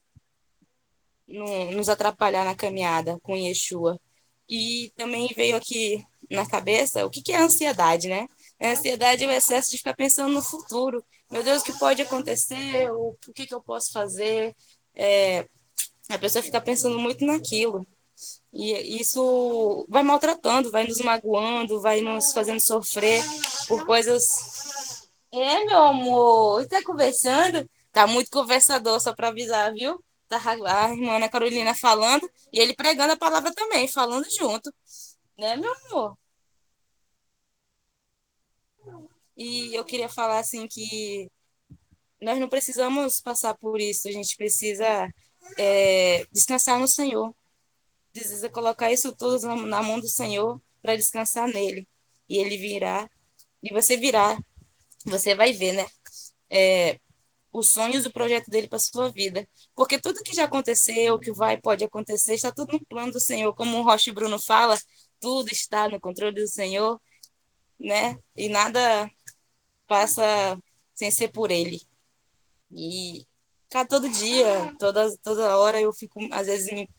nos atrapalhar na caminhada com Yeshua. E também veio aqui na cabeça o que, que é ansiedade, né? A ansiedade é o excesso de ficar pensando no futuro. Meu Deus, o que pode acontecer? O, o que, que eu posso fazer? É, a pessoa fica pensando muito naquilo. E isso vai maltratando, vai nos magoando, vai nos fazendo sofrer por coisas. É, meu amor, está conversando? Tá muito conversador, só para avisar, viu? Tá a irmã Ana Carolina falando e ele pregando a palavra também, falando junto. Né, meu amor? E eu queria falar assim que nós não precisamos passar por isso, a gente precisa é, descansar no Senhor. Precisa colocar isso tudo na mão do Senhor para descansar nele. E ele virá, e você virá, você vai ver, né? É, os sonhos o projeto dele para sua vida. Porque tudo que já aconteceu, que vai, pode acontecer, está tudo no plano do Senhor. Como o Rocha Bruno fala, tudo está no controle do Senhor, né? E nada passa sem ser por ele. E cara, todo dia, toda, toda hora eu fico, às vezes, me,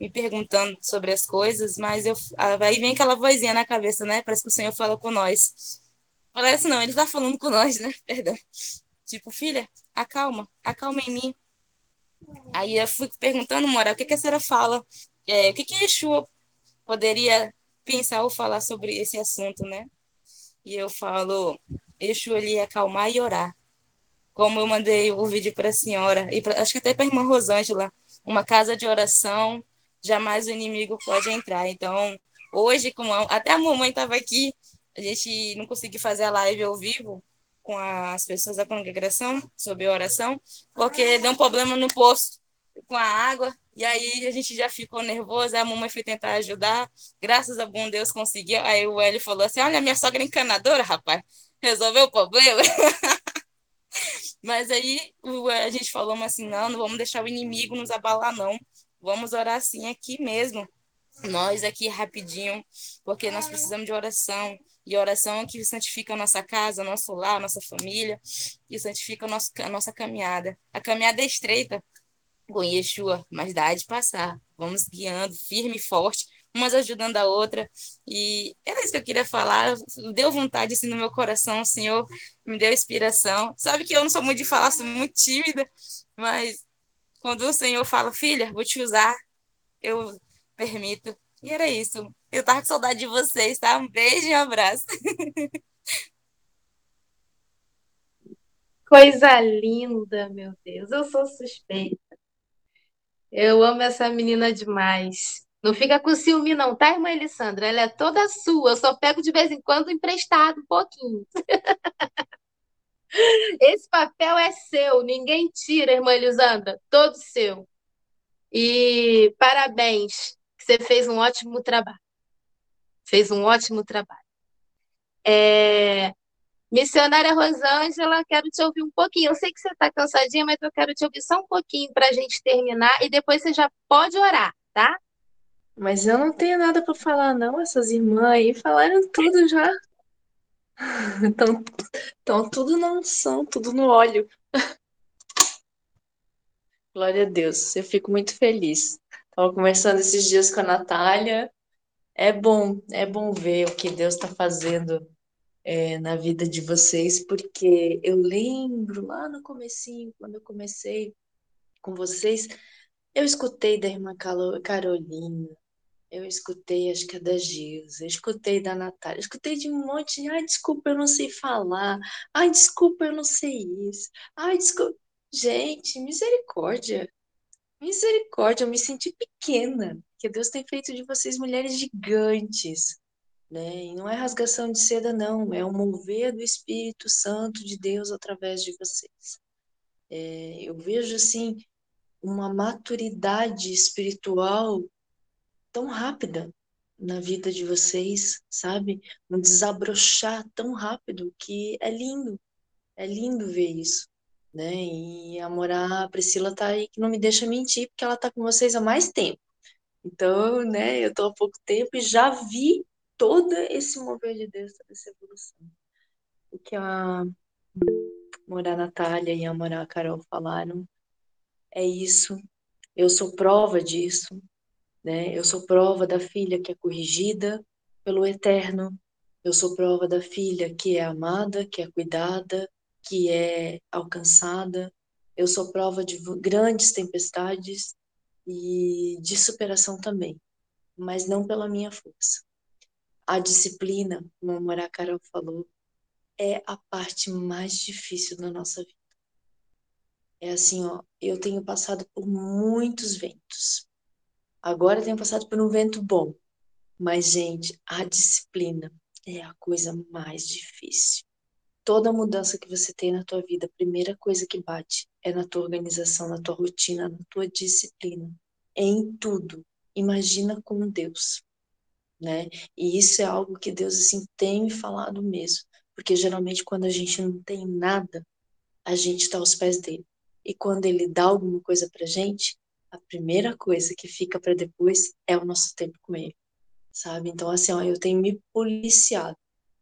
me perguntando sobre as coisas, mas eu, aí vem aquela vozinha na cabeça, né? Parece que o Senhor fala com nós. Parece não, ele está falando com nós, né? Perdão. Tipo, filha, acalma, acalma em mim. Aí eu fui perguntando, Mora, o que, que a senhora fala? É, o que, que Yeshua poderia pensar ou falar sobre esse assunto, né? E eu falo, Exu ele ia acalmar e orar. Como eu mandei o vídeo para a senhora, e pra, acho que até para a irmã Rosângela, uma casa de oração, jamais o inimigo pode entrar. Então, hoje, como a, até a mamãe estava aqui, a gente não conseguiu fazer a live ao vivo com as pessoas da congregação sobre oração, porque deu um problema no poço com a água, e aí a gente já ficou nervoso, a mamãe foi tentar ajudar, graças a bom Deus conseguiu. Aí o Hélio falou assim: Olha, minha sogra é encanadora, rapaz resolveu o problema. Mas aí a gente falou assim, não, não vamos deixar o inimigo nos abalar, não. Vamos orar assim aqui mesmo. Nós aqui rapidinho, porque nós precisamos de oração. E oração é que santifica a nossa casa, nosso lar, nossa família, e santifica a nossa, a nossa caminhada. A caminhada é estreita, com Yeshua, mas dá de passar. Vamos guiando firme e forte, umas ajudando a outra. E era isso que eu queria falar. Deu vontade assim no meu coração, o Senhor me deu inspiração. Sabe que eu não sou muito de falar, sou muito tímida, mas quando o Senhor fala, filha, vou te usar, eu permito. E era isso. Eu tava com saudade de vocês, tá? Um beijo e um abraço. Coisa linda, meu Deus. Eu sou suspeita. Eu amo essa menina demais. Não fica com ciúme, não, tá, irmã Elissandra? Ela é toda sua. Eu só pego de vez em quando emprestado um pouquinho. Esse papel é seu, ninguém tira, irmã Elisandra, todo seu. E parabéns, você fez um ótimo trabalho. Fez um ótimo trabalho. É... Missionária Rosângela, quero te ouvir um pouquinho. Eu sei que você está cansadinha, mas eu quero te ouvir só um pouquinho para a gente terminar e depois você já pode orar, tá? Mas eu não tenho nada para falar, não. Essas irmãs aí falaram tudo já. Então, então tudo na unção, tudo no óleo. Glória a Deus, eu fico muito feliz. Estava conversando esses dias com a Natália. É bom, é bom ver o que Deus está fazendo é, na vida de vocês, porque eu lembro lá no comecinho, quando eu comecei com vocês, eu escutei da irmã Carolina, eu escutei, acho que é da Gilza, escutei da Natália, escutei de um monte de, ai, desculpa, eu não sei falar, ai, desculpa, eu não sei isso, ai, desculpa. Gente, misericórdia, misericórdia, eu me senti pequena, que Deus tem feito de vocês mulheres gigantes, né? E não é rasgação de seda, não, é o mover do Espírito Santo de Deus através de vocês. É, eu vejo, assim, uma maturidade espiritual tão rápida na vida de vocês, sabe? Um desabrochar tão rápido que é lindo, é lindo ver isso, né? E a Morá, a Priscila tá aí que não me deixa mentir, porque ela tá com vocês há mais tempo. Então, né, eu tô há pouco tempo e já vi todo esse mover de Deus, toda essa evolução. O que a Morar Natália e a Morar Carol falaram é isso. Eu sou prova disso, né? Eu sou prova da filha que é corrigida pelo Eterno. Eu sou prova da filha que é amada, que é cuidada, que é alcançada. Eu sou prova de grandes tempestades e de superação também, mas não pela minha força a disciplina, como a Mora Carol falou, é a parte mais difícil da nossa vida. É assim, ó, eu tenho passado por muitos ventos. Agora tenho passado por um vento bom. Mas, gente, a disciplina é a coisa mais difícil. Toda mudança que você tem na tua vida, a primeira coisa que bate é na tua organização, na tua rotina, na tua disciplina. É em tudo. Imagina com Deus né? E isso é algo que Deus assim tem me falado mesmo, porque geralmente quando a gente não tem nada, a gente está aos pés dele. E quando ele dá alguma coisa pra gente, a primeira coisa que fica para depois é o nosso tempo com ele, sabe? Então assim, ó, eu tenho me policiado,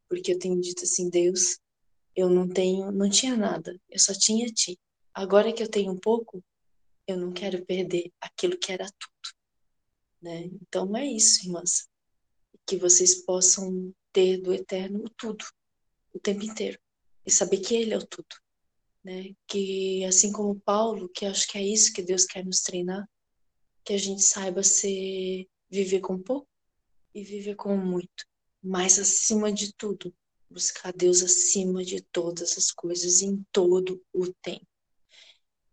porque eu tenho dito assim, Deus, eu não tenho, não tinha nada, eu só tinha ti. Agora que eu tenho um pouco, eu não quero perder aquilo que era tudo, né? Então é isso, irmãs que vocês possam ter do eterno o tudo, o tempo inteiro, e saber que Ele é o tudo. Né? Que assim como Paulo, que acho que é isso que Deus quer nos treinar, que a gente saiba ser, viver com pouco e viver com muito, mas acima de tudo, buscar Deus acima de todas as coisas em todo o tempo.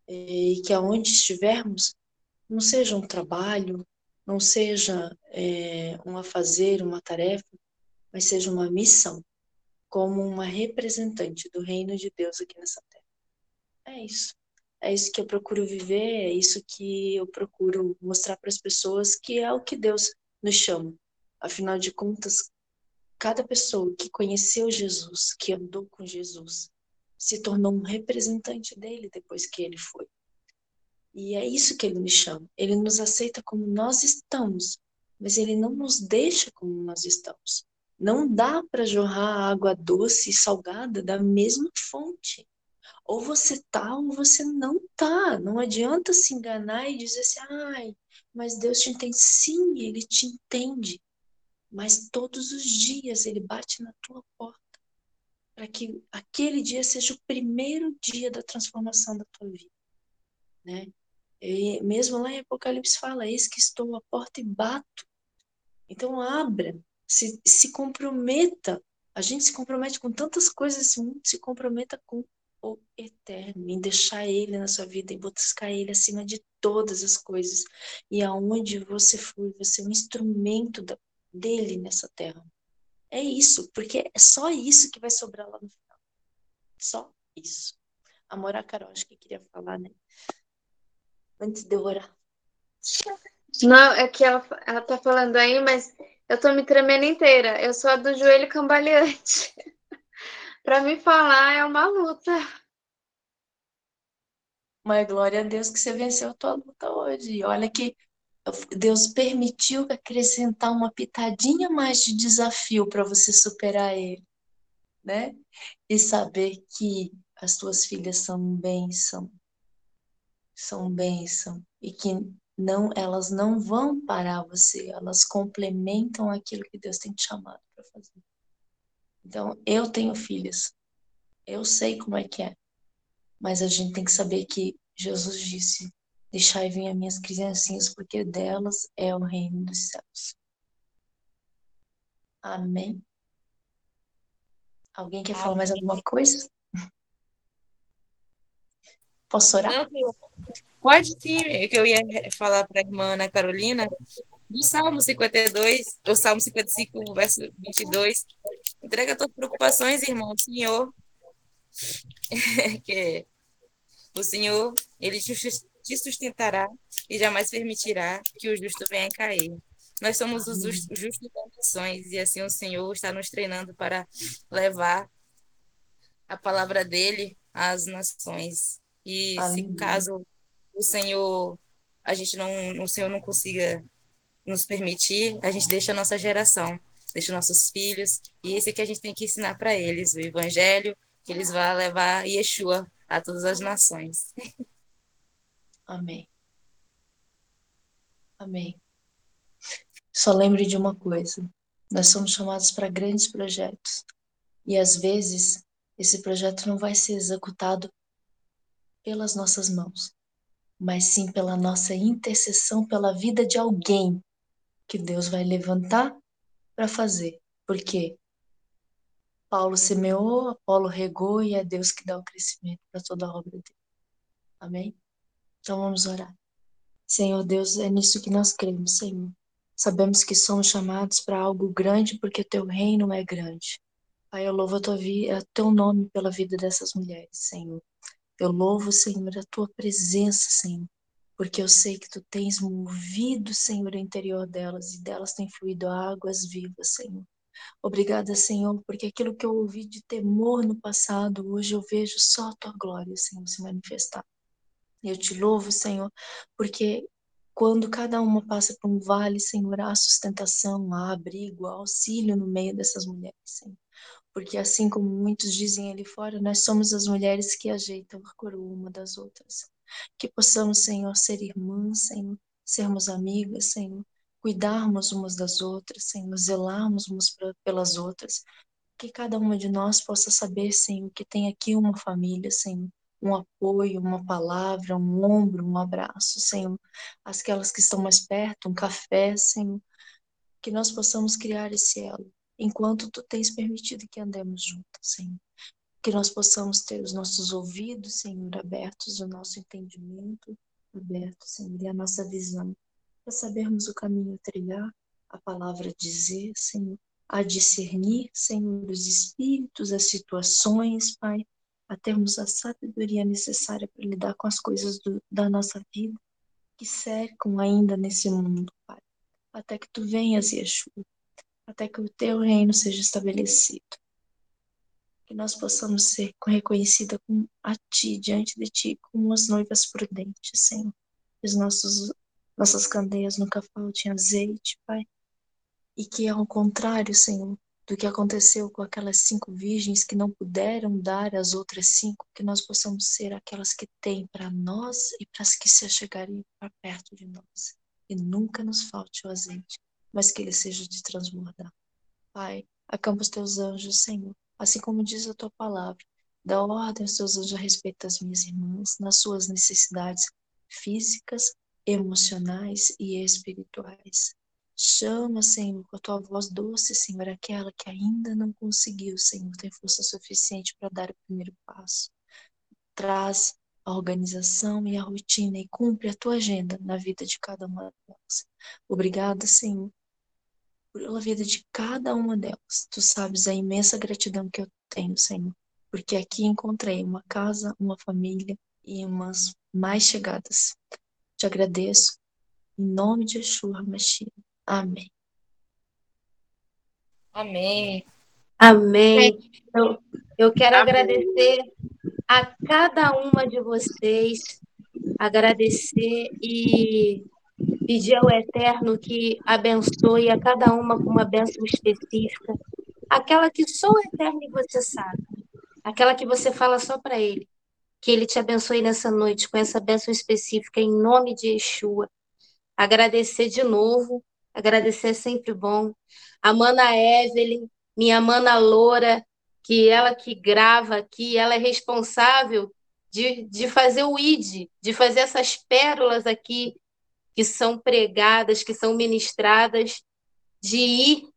E que aonde estivermos, não seja um trabalho, não seja é, um afazer, uma tarefa, mas seja uma missão, como uma representante do reino de Deus aqui nessa. É isso. É isso que eu procuro viver, é isso que eu procuro mostrar para as pessoas que é o que Deus nos chama. Afinal de contas, cada pessoa que conheceu Jesus, que andou com Jesus, se tornou um representante dele depois que ele foi. E é isso que ele me chama. Ele nos aceita como nós estamos, mas ele não nos deixa como nós estamos. Não dá para jorrar água doce e salgada da mesma fonte. Ou você tá ou você não tá. Não adianta se enganar e dizer assim, ai, mas Deus te entende. Sim, Ele te entende. Mas todos os dias Ele bate na tua porta para que aquele dia seja o primeiro dia da transformação da tua vida, né? E mesmo lá em Apocalipse fala, eis que estou à porta e bato. Então abra, se, se comprometa. A gente se compromete com tantas coisas, se comprometa com o eterno, em deixar ele na sua vida, em buscar ele acima de todas as coisas. E aonde você for, você é um instrumento da, dele nessa terra. É isso, porque é só isso que vai sobrar lá no final. Só isso. Amor a Carol, acho que queria falar, né? Antes de eu orar. Não, é que ela, ela tá falando aí, mas eu tô me tremendo inteira. Eu sou a do joelho cambaleante. Para me falar é uma luta. Mas glória a Deus que você venceu a tua luta hoje. Olha que Deus permitiu acrescentar uma pitadinha mais de desafio para você superar ele, né? E saber que as tuas filhas são bênção, são bênção e que não, elas não vão parar você, elas complementam aquilo que Deus tem te chamado para fazer. Então, eu tenho filhas, eu sei como é que é, mas a gente tem que saber que Jesus disse: Deixai vir as minhas criancinhas, porque delas é o reino dos céus. Amém. Alguém quer Amém. falar mais alguma coisa? Posso orar? Não, pode sim, é que eu ia falar para a irmã Ana Carolina do Salmo 52, o Salmo 55, verso 22. Entrega tuas preocupações, irmão, o Senhor. que o Senhor, ele te te sustentará e jamais permitirá que o justo venha a cair. Nós somos os justos das nações e assim o Senhor está nos treinando para levar a palavra dele às nações. E Amém. se caso o Senhor a gente não o Senhor não consiga nos permitir, a gente deixa a nossa geração, deixa nossos filhos, e esse que a gente tem que ensinar para eles, o evangelho, que eles vão levar Yeshua a todas as nações. Amém. Amém. Só lembre de uma coisa: nós somos chamados para grandes projetos. E às vezes, esse projeto não vai ser executado pelas nossas mãos, mas sim pela nossa intercessão pela vida de alguém que Deus vai levantar para fazer. Porque Paulo semeou, Apolo regou e é Deus que dá o crescimento para toda a obra dele. Amém? Então vamos orar. Senhor Deus, é nisso que nós cremos, Senhor. Sabemos que somos chamados para algo grande porque teu reino é grande. Pai, eu louvo a tua vida, teu nome pela vida dessas mulheres, Senhor. Eu louvo, Senhor, a tua presença, Senhor, porque eu sei que tu tens movido, Senhor, o interior delas e delas tem fluído águas vivas, Senhor. Obrigada, Senhor, porque aquilo que eu ouvi de temor no passado, hoje eu vejo só a tua glória, Senhor, se manifestar. Eu te louvo, Senhor, porque quando cada uma passa por um vale, Senhor, há sustentação, há abrigo, há auxílio no meio dessas mulheres, Senhor. Porque assim como muitos dizem ali fora, nós somos as mulheres que ajeitam a coroa uma das outras. Que possamos, Senhor, ser irmãs, Senhor, sermos amigas, Senhor, cuidarmos umas das outras, Senhor, zelarmos umas pelas outras. Que cada uma de nós possa saber, Senhor, que tem aqui uma família, Senhor, um apoio, uma palavra, um ombro, um abraço, Senhor. Aquelas que estão mais perto, um café, Senhor. Que nós possamos criar esse elo, enquanto Tu tens permitido que andemos juntas, Senhor. Que nós possamos ter os nossos ouvidos, Senhor, abertos, o nosso entendimento aberto, Senhor, e a nossa visão, para sabermos o caminho a trilhar, a palavra dizer, Senhor, a discernir, Senhor, os espíritos, as situações, Pai, a termos a sabedoria necessária para lidar com as coisas do, da nossa vida que cercam ainda nesse mundo, Pai. Até que tu venhas, Yeshua, até que o teu reino seja estabelecido. Que nós possamos ser reconhecida a ti, diante de ti, como as noivas prudentes, Senhor. Que os nossos, nossas candeias nunca faltem azeite, Pai. E que, ao contrário, Senhor, do que aconteceu com aquelas cinco virgens que não puderam dar às outras cinco, que nós possamos ser aquelas que têm para nós e para as que se chegarem para perto de nós. E nunca nos falte o azeite, mas que ele seja de transbordar. Pai, acampa os teus anjos, Senhor, assim como diz a tua palavra. Dá ordem aos teus anjos a respeito das minhas irmãs, nas suas necessidades físicas, emocionais e espirituais. Chama, Senhor, com a tua voz doce, Senhor, aquela que ainda não conseguiu, Senhor, tem força suficiente para dar o primeiro passo. Traz a organização e a rotina e cumpre a tua agenda na vida de cada uma delas. Obrigada, Senhor, pela vida de cada uma delas. Tu sabes a imensa gratidão que eu tenho, Senhor, porque aqui encontrei uma casa, uma família e umas mais chegadas. Te agradeço. Em nome de Yeshua Mashiach. Amém. Amém. Amém. Eu, eu quero Amém. agradecer a cada uma de vocês, agradecer e pedir ao Eterno que abençoe a cada uma com uma bênção específica, aquela que só o Eterno e você sabe, aquela que você fala só para Ele. Que Ele te abençoe nessa noite com essa bênção específica, em nome de Yeshua. Agradecer de novo Agradecer é sempre bom. A Mana Evelyn, minha mana loura, que ela que grava aqui, ela é responsável de, de fazer o ID, de fazer essas pérolas aqui que são pregadas, que são ministradas, de ir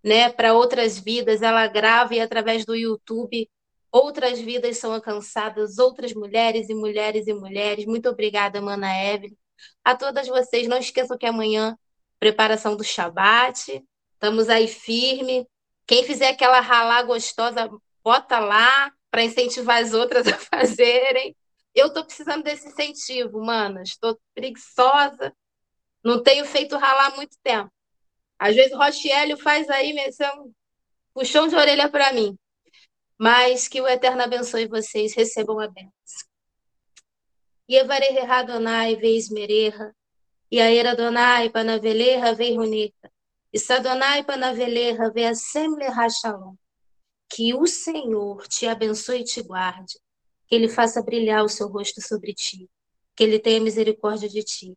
né, para outras vidas. Ela grava e através do YouTube outras vidas são alcançadas, outras mulheres e mulheres e mulheres. Muito obrigada, Mana Evelyn. A todas vocês, não esqueçam que amanhã preparação do Shabat. Estamos aí firme. Quem fizer aquela ralar gostosa, bota lá para incentivar as outras a fazerem. Eu estou precisando desse incentivo, mana. Estou preguiçosa. Não tenho feito ralar muito tempo. Às vezes o Rochelle faz aí um puxão de orelha para mim. Mas que o Eterno abençoe vocês, recebam a bênção. Yevarei Radonai, vez mereha, e a era Donai panaveleha vei runica. E Sadonai panaveleha vei assemble rachalom. Que o Senhor te abençoe e te guarde. Que ele faça brilhar o seu rosto sobre ti. Que ele tenha misericórdia de ti.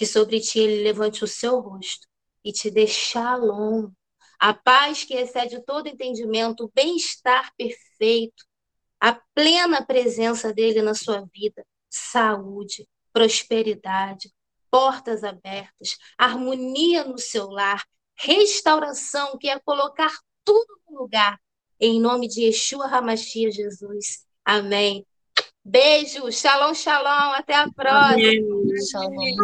Que sobre ti ele levante o seu rosto e te dê shalom. A paz que excede todo entendimento, o bem-estar perfeito, a plena presença dele na sua vida, saúde, prosperidade, portas abertas, harmonia no seu lar, restauração, que é colocar tudo no lugar. Em nome de Yeshua Hamashia Jesus. Amém. Beijo, shalom, shalom, até a próxima. Amém. Shalom.